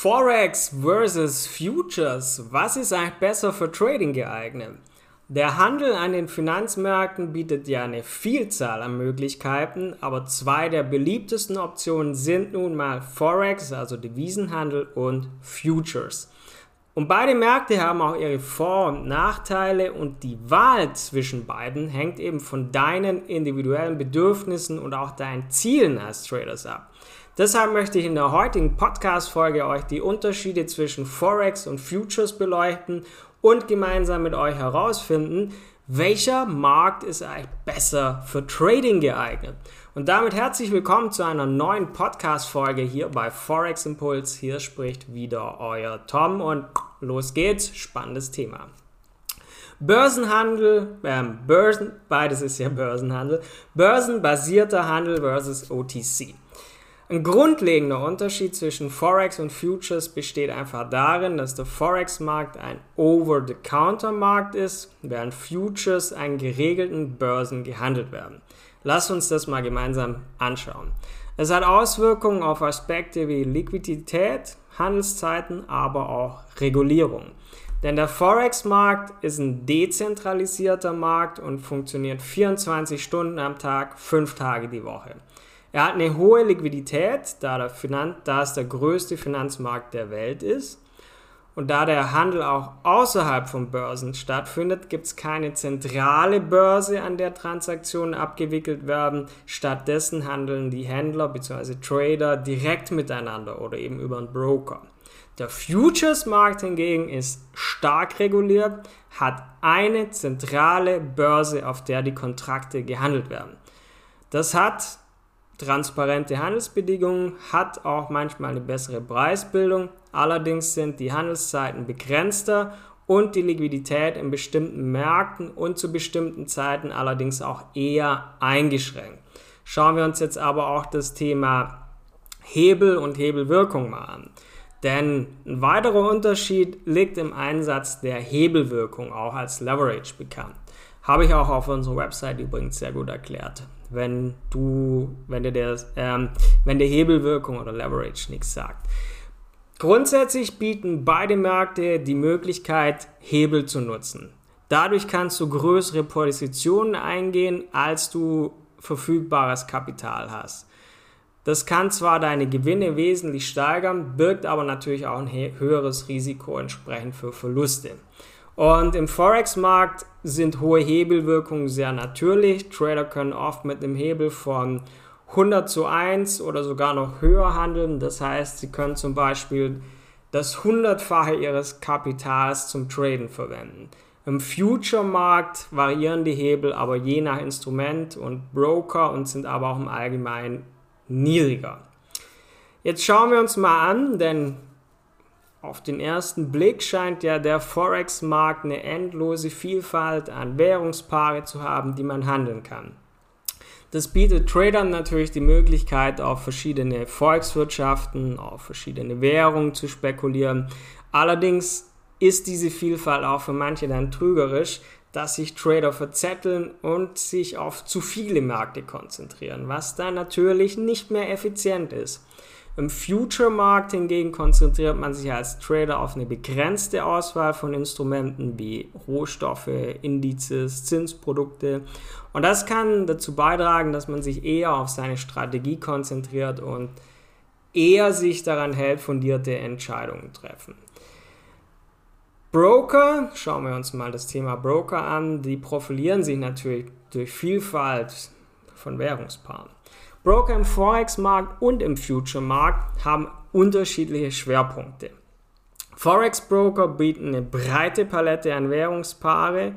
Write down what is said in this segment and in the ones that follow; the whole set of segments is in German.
Forex versus Futures. Was ist eigentlich besser für Trading geeignet? Der Handel an den Finanzmärkten bietet ja eine Vielzahl an Möglichkeiten, aber zwei der beliebtesten Optionen sind nun mal Forex, also Devisenhandel und Futures. Und beide Märkte haben auch ihre Vor- und Nachteile und die Wahl zwischen beiden hängt eben von deinen individuellen Bedürfnissen und auch deinen Zielen als Traders ab. Deshalb möchte ich in der heutigen Podcast-Folge euch die Unterschiede zwischen Forex und Futures beleuchten und gemeinsam mit euch herausfinden, welcher Markt ist eigentlich besser für Trading geeignet. Und damit herzlich willkommen zu einer neuen Podcast-Folge hier bei Forex Impuls. Hier spricht wieder euer Tom und los geht's. Spannendes Thema. Börsenhandel, ähm, Börsen, beides ist ja Börsenhandel, börsenbasierter Handel versus OTC. Ein grundlegender Unterschied zwischen Forex und Futures besteht einfach darin, dass der Forex-Markt ein Over-the-Counter-Markt ist, während Futures an geregelten Börsen gehandelt werden. Lass uns das mal gemeinsam anschauen. Es hat Auswirkungen auf Aspekte wie Liquidität, Handelszeiten, aber auch Regulierung. Denn der Forex-Markt ist ein dezentralisierter Markt und funktioniert 24 Stunden am Tag, 5 Tage die Woche. Er hat eine hohe Liquidität, da, der Finan da es der größte Finanzmarkt der Welt ist. Und da der Handel auch außerhalb von Börsen stattfindet, gibt es keine zentrale Börse, an der Transaktionen abgewickelt werden. Stattdessen handeln die Händler bzw. Trader direkt miteinander oder eben über einen Broker. Der Futures-Markt hingegen ist stark reguliert, hat eine zentrale Börse, auf der die Kontrakte gehandelt werden. Das hat transparente Handelsbedingungen, hat auch manchmal eine bessere Preisbildung, allerdings sind die Handelszeiten begrenzter und die Liquidität in bestimmten Märkten und zu bestimmten Zeiten allerdings auch eher eingeschränkt. Schauen wir uns jetzt aber auch das Thema Hebel und Hebelwirkung mal an. Denn ein weiterer Unterschied liegt im Einsatz der Hebelwirkung, auch als Leverage bekannt. Habe ich auch auf unserer Website übrigens sehr gut erklärt wenn du, wenn dir der, ähm, wenn der Hebelwirkung oder Leverage nichts sagt. Grundsätzlich bieten beide Märkte die Möglichkeit, Hebel zu nutzen. Dadurch kannst du größere Positionen eingehen, als du verfügbares Kapital hast. Das kann zwar deine Gewinne wesentlich steigern, birgt aber natürlich auch ein höheres Risiko entsprechend für Verluste. Und im Forex-Markt sind hohe Hebelwirkungen sehr natürlich. Trader können oft mit einem Hebel von 100 zu 1 oder sogar noch höher handeln. Das heißt, sie können zum Beispiel das hundertfache ihres Kapitals zum Traden verwenden. Im Future-Markt variieren die Hebel aber je nach Instrument und Broker und sind aber auch im Allgemeinen niedriger. Jetzt schauen wir uns mal an, denn auf den ersten Blick scheint ja der Forex-Markt eine endlose Vielfalt an Währungspaare zu haben, die man handeln kann. Das bietet Tradern natürlich die Möglichkeit, auf verschiedene Volkswirtschaften, auf verschiedene Währungen zu spekulieren. Allerdings ist diese Vielfalt auch für manche dann trügerisch, dass sich Trader verzetteln und sich auf zu viele Märkte konzentrieren, was dann natürlich nicht mehr effizient ist. Im Future-Markt hingegen konzentriert man sich als Trader auf eine begrenzte Auswahl von Instrumenten wie Rohstoffe, Indizes, Zinsprodukte. Und das kann dazu beitragen, dass man sich eher auf seine Strategie konzentriert und eher sich daran hält, fundierte Entscheidungen treffen. Broker, schauen wir uns mal das Thema Broker an, die profilieren sich natürlich durch Vielfalt von Währungspaaren. Broker im Forex-Markt und im Future-Markt haben unterschiedliche Schwerpunkte. Forex-Broker bieten eine breite Palette an Währungspaare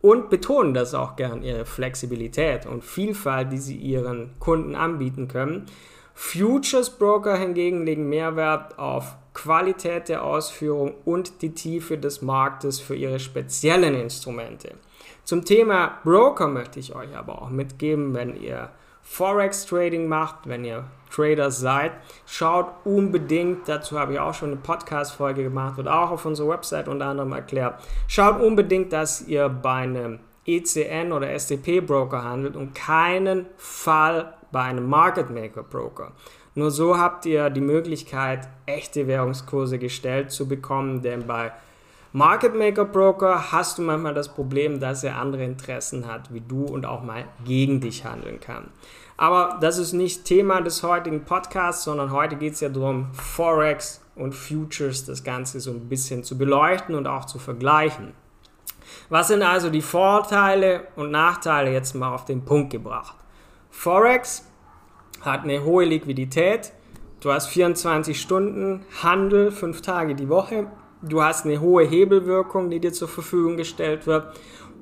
und betonen das auch gern ihre Flexibilität und Vielfalt, die sie ihren Kunden anbieten können. Futures Broker hingegen legen Mehrwert auf Qualität der Ausführung und die Tiefe des Marktes für ihre speziellen Instrumente. Zum Thema Broker möchte ich euch aber auch mitgeben, wenn ihr Forex Trading macht, wenn ihr Trader seid, schaut unbedingt, dazu habe ich auch schon eine Podcast-Folge gemacht und auch auf unserer Website unter anderem erklärt, schaut unbedingt, dass ihr bei einem ECN oder STP Broker handelt und keinen Fall bei einem Market Maker Broker. Nur so habt ihr die Möglichkeit, echte Währungskurse gestellt zu bekommen, denn bei Market Maker Broker hast du manchmal das Problem, dass er andere Interessen hat, wie du und auch mal gegen dich handeln kann. Aber das ist nicht Thema des heutigen Podcasts, sondern heute geht es ja darum, Forex und Futures das Ganze so ein bisschen zu beleuchten und auch zu vergleichen. Was sind also die Vorteile und Nachteile jetzt mal auf den Punkt gebracht? Forex hat eine hohe Liquidität. Du hast 24 Stunden Handel, 5 Tage die Woche. Du hast eine hohe Hebelwirkung, die dir zur Verfügung gestellt wird.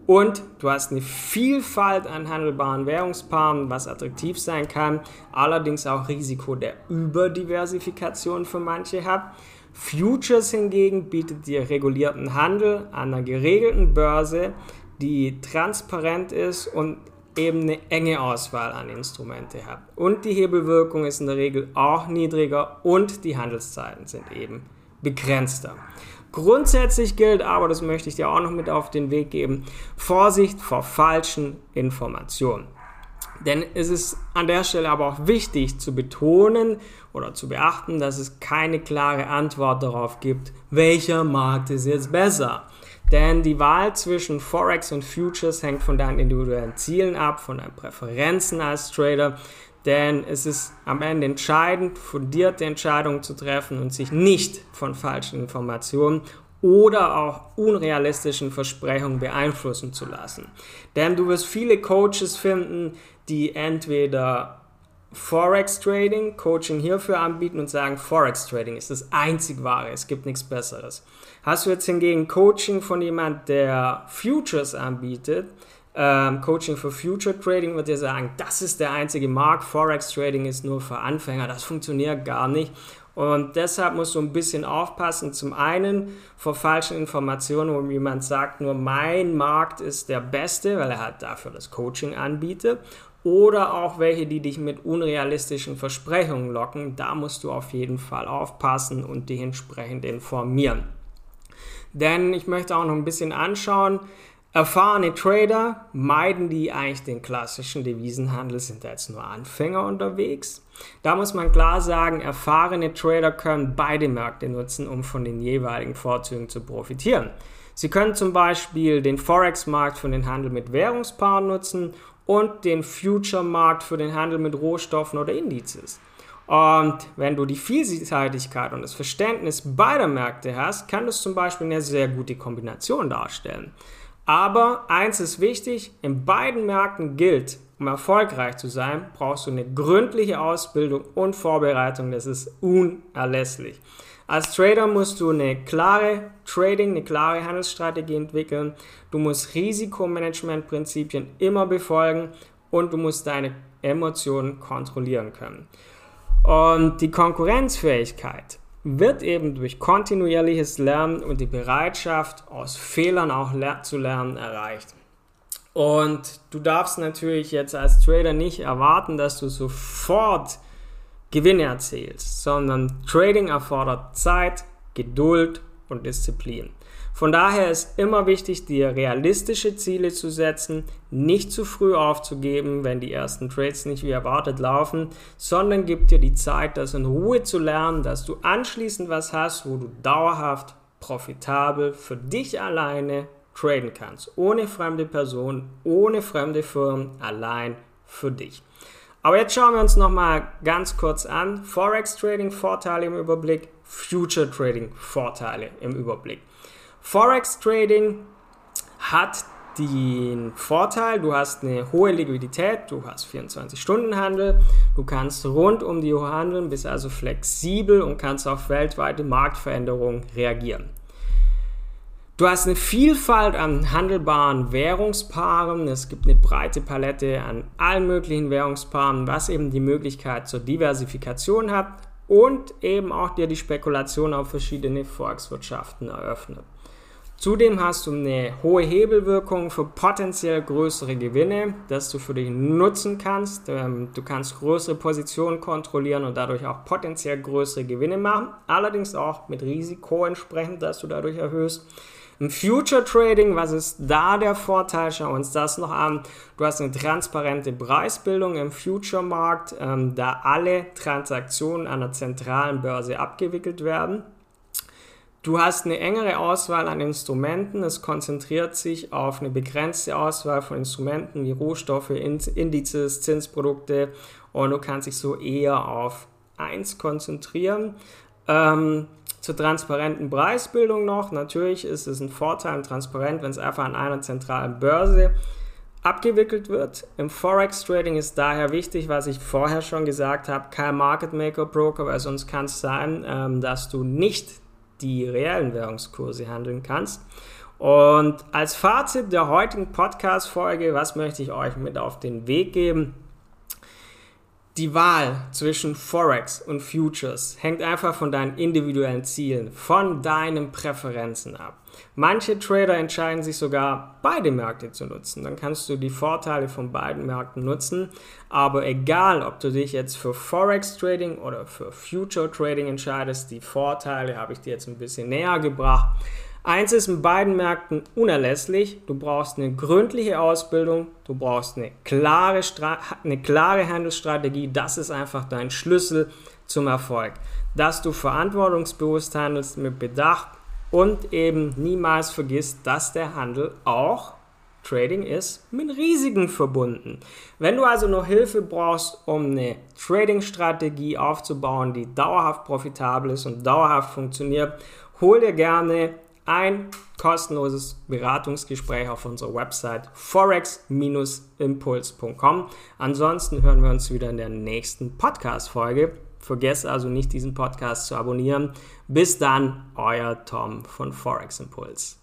Und du hast eine Vielfalt an handelbaren Währungspaaren, was attraktiv sein kann, allerdings auch Risiko der Überdiversifikation für manche hat. Futures hingegen bietet dir regulierten Handel an einer geregelten Börse, die transparent ist und eben eine enge Auswahl an Instrumente hat. Und die Hebelwirkung ist in der Regel auch niedriger und die Handelszeiten sind eben begrenzter. Grundsätzlich gilt aber, das möchte ich dir auch noch mit auf den Weg geben, Vorsicht vor falschen Informationen. Denn es ist an der Stelle aber auch wichtig zu betonen oder zu beachten, dass es keine klare Antwort darauf gibt, welcher Markt ist jetzt besser. Denn die Wahl zwischen Forex und Futures hängt von deinen individuellen Zielen ab, von deinen Präferenzen als Trader. Denn es ist am Ende entscheidend, fundierte Entscheidungen zu treffen und sich nicht von falschen Informationen oder auch unrealistischen Versprechungen beeinflussen zu lassen. Denn du wirst viele Coaches finden, die entweder Forex Trading, Coaching hierfür anbieten und sagen, Forex Trading ist das einzig wahre, es gibt nichts Besseres. Hast du jetzt hingegen Coaching von jemand, der Futures anbietet, ähm, Coaching für Future Trading, wird dir sagen, das ist der einzige Markt, Forex Trading ist nur für Anfänger, das funktioniert gar nicht. Und deshalb musst du ein bisschen aufpassen. Zum einen vor falschen Informationen, wo jemand sagt, nur mein Markt ist der beste, weil er halt dafür das Coaching anbietet. Oder auch welche, die dich mit unrealistischen Versprechungen locken. Da musst du auf jeden Fall aufpassen und dich entsprechend informieren. Denn ich möchte auch noch ein bisschen anschauen, Erfahrene Trader meiden die eigentlich den klassischen Devisenhandel, sind da jetzt nur Anfänger unterwegs. Da muss man klar sagen, erfahrene Trader können beide Märkte nutzen, um von den jeweiligen Vorzügen zu profitieren. Sie können zum Beispiel den Forex-Markt für den Handel mit Währungspaaren nutzen und den Future-Markt für den Handel mit Rohstoffen oder Indizes. Und wenn du die Vielseitigkeit und das Verständnis beider Märkte hast, kann das zum Beispiel eine sehr gute Kombination darstellen. Aber eins ist wichtig, in beiden Märkten gilt, um erfolgreich zu sein, brauchst du eine gründliche Ausbildung und Vorbereitung. Das ist unerlässlich. Als Trader musst du eine klare Trading, eine klare Handelsstrategie entwickeln. Du musst Risikomanagementprinzipien immer befolgen und du musst deine Emotionen kontrollieren können. Und die Konkurrenzfähigkeit wird eben durch kontinuierliches Lernen und die Bereitschaft, aus Fehlern auch zu lernen, erreicht. Und du darfst natürlich jetzt als Trader nicht erwarten, dass du sofort Gewinne erzielst, sondern Trading erfordert Zeit, Geduld und Disziplin. Von daher ist immer wichtig, dir realistische Ziele zu setzen, nicht zu früh aufzugeben, wenn die ersten Trades nicht wie erwartet laufen, sondern gib dir die Zeit, das in Ruhe zu lernen, dass du anschließend was hast, wo du dauerhaft profitabel für dich alleine traden kannst. Ohne fremde Personen, ohne fremde Firmen, allein für dich. Aber jetzt schauen wir uns nochmal ganz kurz an. Forex Trading Vorteile im Überblick, Future Trading Vorteile im Überblick. Forex Trading hat den Vorteil, du hast eine hohe Liquidität, du hast 24-Stunden-Handel, du kannst rund um die Uhr handeln, bist also flexibel und kannst auf weltweite Marktveränderungen reagieren. Du hast eine Vielfalt an handelbaren Währungspaaren. Es gibt eine breite Palette an allen möglichen Währungspaaren, was eben die Möglichkeit zur Diversifikation hat und eben auch dir die Spekulation auf verschiedene Volkswirtschaften eröffnet. Zudem hast du eine hohe Hebelwirkung für potenziell größere Gewinne, dass du für dich nutzen kannst. Ähm, du kannst größere Positionen kontrollieren und dadurch auch potenziell größere Gewinne machen. Allerdings auch mit Risiko entsprechend, dass du dadurch erhöhst. Im Future Trading, was ist da der Vorteil? Schauen wir uns das noch an. Du hast eine transparente Preisbildung im Future-Markt, ähm, da alle Transaktionen an der zentralen Börse abgewickelt werden. Du hast eine engere Auswahl an Instrumenten. Es konzentriert sich auf eine begrenzte Auswahl von Instrumenten wie Rohstoffe, Indizes, Zinsprodukte und du kannst dich so eher auf eins konzentrieren. Ähm, zur transparenten Preisbildung noch. Natürlich ist es ein Vorteil und transparent, wenn es einfach an einer zentralen Börse abgewickelt wird. Im Forex Trading ist daher wichtig, was ich vorher schon gesagt habe, kein Market Maker Broker, weil sonst kann es sein, ähm, dass du nicht die reellen Währungskurse handeln kannst. Und als Fazit der heutigen Podcast-Folge, was möchte ich euch mit auf den Weg geben? Die Wahl zwischen Forex und Futures hängt einfach von deinen individuellen Zielen, von deinen Präferenzen ab. Manche Trader entscheiden sich sogar, beide Märkte zu nutzen. Dann kannst du die Vorteile von beiden Märkten nutzen. Aber egal, ob du dich jetzt für Forex Trading oder für Future Trading entscheidest, die Vorteile habe ich dir jetzt ein bisschen näher gebracht. Eins ist in beiden Märkten unerlässlich. Du brauchst eine gründliche Ausbildung, du brauchst eine klare, eine klare Handelsstrategie. Das ist einfach dein Schlüssel zum Erfolg. Dass du verantwortungsbewusst handelst mit Bedacht und eben niemals vergisst, dass der Handel auch Trading ist mit Risiken verbunden. Wenn du also noch Hilfe brauchst, um eine Trading-Strategie aufzubauen, die dauerhaft profitabel ist und dauerhaft funktioniert, hol dir gerne ein kostenloses Beratungsgespräch auf unserer Website forex-impuls.com. Ansonsten hören wir uns wieder in der nächsten Podcast-Folge. Vergesst also nicht, diesen Podcast zu abonnieren. Bis dann, euer Tom von Forex Impuls.